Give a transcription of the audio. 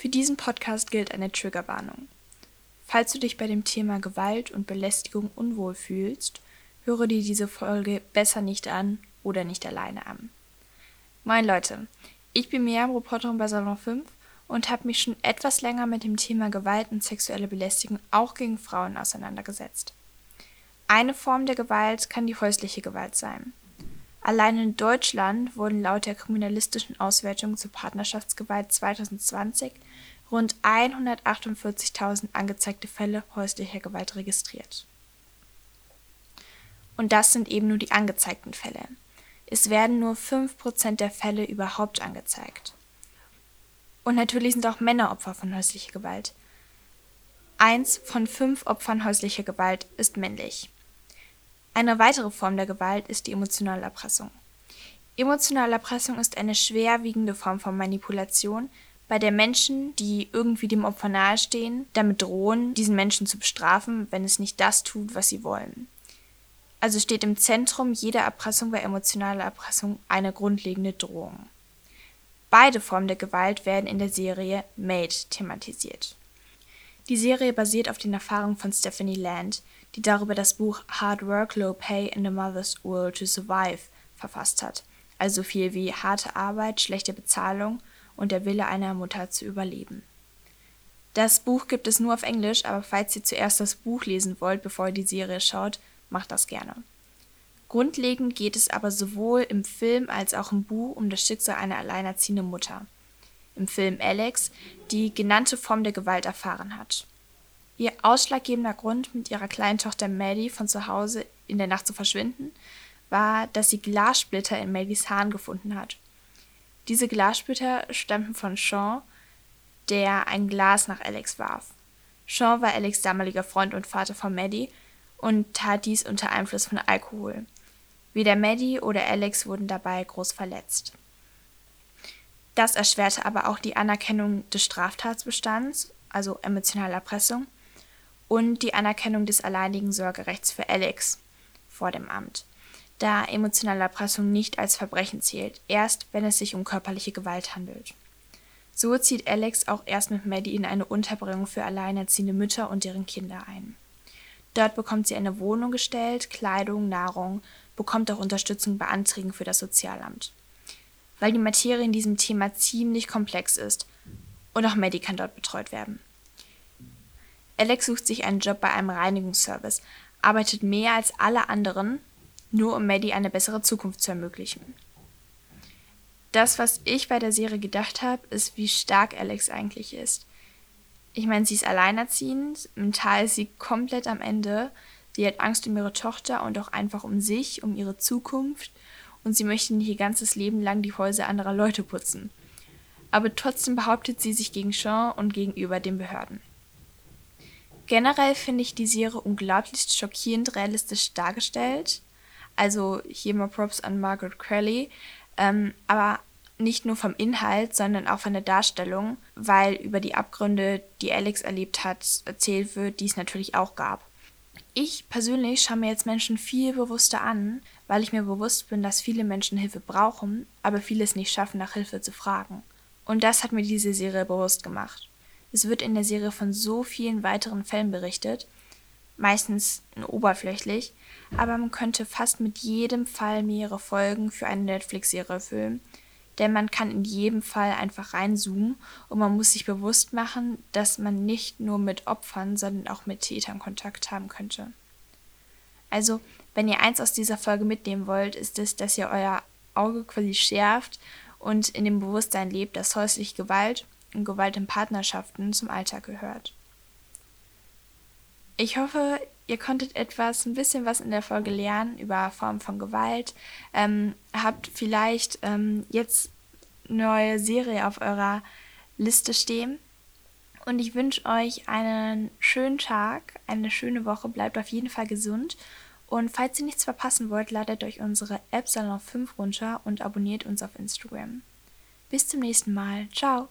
Für diesen Podcast gilt eine Triggerwarnung. Falls du dich bei dem Thema Gewalt und Belästigung unwohl fühlst, höre dir diese Folge besser nicht an oder nicht alleine an. Moin Leute, ich bin Miriam, Reporterin bei Salon 5 und habe mich schon etwas länger mit dem Thema Gewalt und sexuelle Belästigung auch gegen Frauen auseinandergesetzt. Eine Form der Gewalt kann die häusliche Gewalt sein. Allein in Deutschland wurden laut der kriminalistischen Auswertung zur Partnerschaftsgewalt 2020 rund 148.000 angezeigte Fälle häuslicher Gewalt registriert. Und das sind eben nur die angezeigten Fälle. Es werden nur 5% der Fälle überhaupt angezeigt. Und natürlich sind auch Männer Opfer von häuslicher Gewalt. Eins von fünf Opfern häuslicher Gewalt ist männlich. Eine weitere Form der Gewalt ist die emotionale Erpressung. Emotionale Erpressung ist eine schwerwiegende Form von Manipulation, bei der Menschen, die irgendwie dem Opfer nahestehen, damit drohen, diesen Menschen zu bestrafen, wenn es nicht das tut, was sie wollen. Also steht im Zentrum jeder Erpressung bei emotionaler Erpressung eine grundlegende Drohung. Beide Formen der Gewalt werden in der Serie Made thematisiert. Die Serie basiert auf den Erfahrungen von Stephanie Land, die darüber das Buch Hard Work, Low Pay in the Mother's World to Survive verfasst hat, also viel wie harte Arbeit, schlechte Bezahlung und der Wille einer Mutter zu überleben. Das Buch gibt es nur auf Englisch, aber falls ihr zuerst das Buch lesen wollt, bevor ihr die Serie schaut, macht das gerne. Grundlegend geht es aber sowohl im Film als auch im Buch um das Schicksal einer alleinerziehenden Mutter. Im Film Alex, die genannte Form der Gewalt erfahren hat. Ihr ausschlaggebender Grund, mit ihrer kleinen Tochter Maddie von zu Hause in der Nacht zu verschwinden, war, dass sie Glassplitter in Maddies Haaren gefunden hat. Diese Glassplitter stammten von Sean, der ein Glas nach Alex warf. Sean war Alex damaliger Freund und Vater von Maddie und tat dies unter Einfluss von Alkohol. Weder Maddie oder Alex wurden dabei groß verletzt. Das erschwerte aber auch die Anerkennung des Straftatsbestands, also emotionale Erpressung, und die Anerkennung des alleinigen Sorgerechts für Alex vor dem Amt da emotionale Erpressung nicht als Verbrechen zählt, erst wenn es sich um körperliche Gewalt handelt. So zieht Alex auch erst mit Maddie in eine Unterbringung für alleinerziehende Mütter und deren Kinder ein. Dort bekommt sie eine Wohnung gestellt, Kleidung, Nahrung, bekommt auch Unterstützung bei Anträgen für das Sozialamt. Weil die Materie in diesem Thema ziemlich komplex ist und auch Maddie kann dort betreut werden. Alex sucht sich einen Job bei einem Reinigungsservice, arbeitet mehr als alle anderen nur um Maddie eine bessere Zukunft zu ermöglichen. Das, was ich bei der Serie gedacht habe, ist, wie stark Alex eigentlich ist. Ich meine, sie ist alleinerziehend, mental ist sie komplett am Ende. Sie hat Angst um ihre Tochter und auch einfach um sich, um ihre Zukunft und sie möchte nicht ihr ganzes Leben lang die Häuser anderer Leute putzen. Aber trotzdem behauptet sie sich gegen Sean und gegenüber den Behörden. Generell finde ich die Serie unglaublich schockierend realistisch dargestellt. Also hier mal Props an Margaret Crowley. Ähm, aber nicht nur vom Inhalt, sondern auch von der Darstellung, weil über die Abgründe, die Alex erlebt hat, erzählt wird, die es natürlich auch gab. Ich persönlich schaue mir jetzt Menschen viel bewusster an, weil ich mir bewusst bin, dass viele Menschen Hilfe brauchen, aber viele es nicht schaffen, nach Hilfe zu fragen. Und das hat mir diese Serie bewusst gemacht. Es wird in der Serie von so vielen weiteren Fällen berichtet, meistens oberflächlich, aber man könnte fast mit jedem Fall mehrere Folgen für eine Netflix-Serie füllen, denn man kann in jedem Fall einfach reinzoomen und man muss sich bewusst machen, dass man nicht nur mit Opfern, sondern auch mit Tätern Kontakt haben könnte. Also, wenn ihr eins aus dieser Folge mitnehmen wollt, ist es, dass ihr euer Auge quasi schärft und in dem Bewusstsein lebt, dass häusliche Gewalt und Gewalt in Partnerschaften zum Alltag gehört. Ich hoffe, ihr konntet etwas, ein bisschen was in der Folge lernen über Formen von Gewalt. Ähm, habt vielleicht ähm, jetzt neue Serie auf eurer Liste stehen. Und ich wünsche euch einen schönen Tag, eine schöne Woche. Bleibt auf jeden Fall gesund. Und falls ihr nichts verpassen wollt, ladet euch unsere App Salon 5 runter und abonniert uns auf Instagram. Bis zum nächsten Mal. Ciao.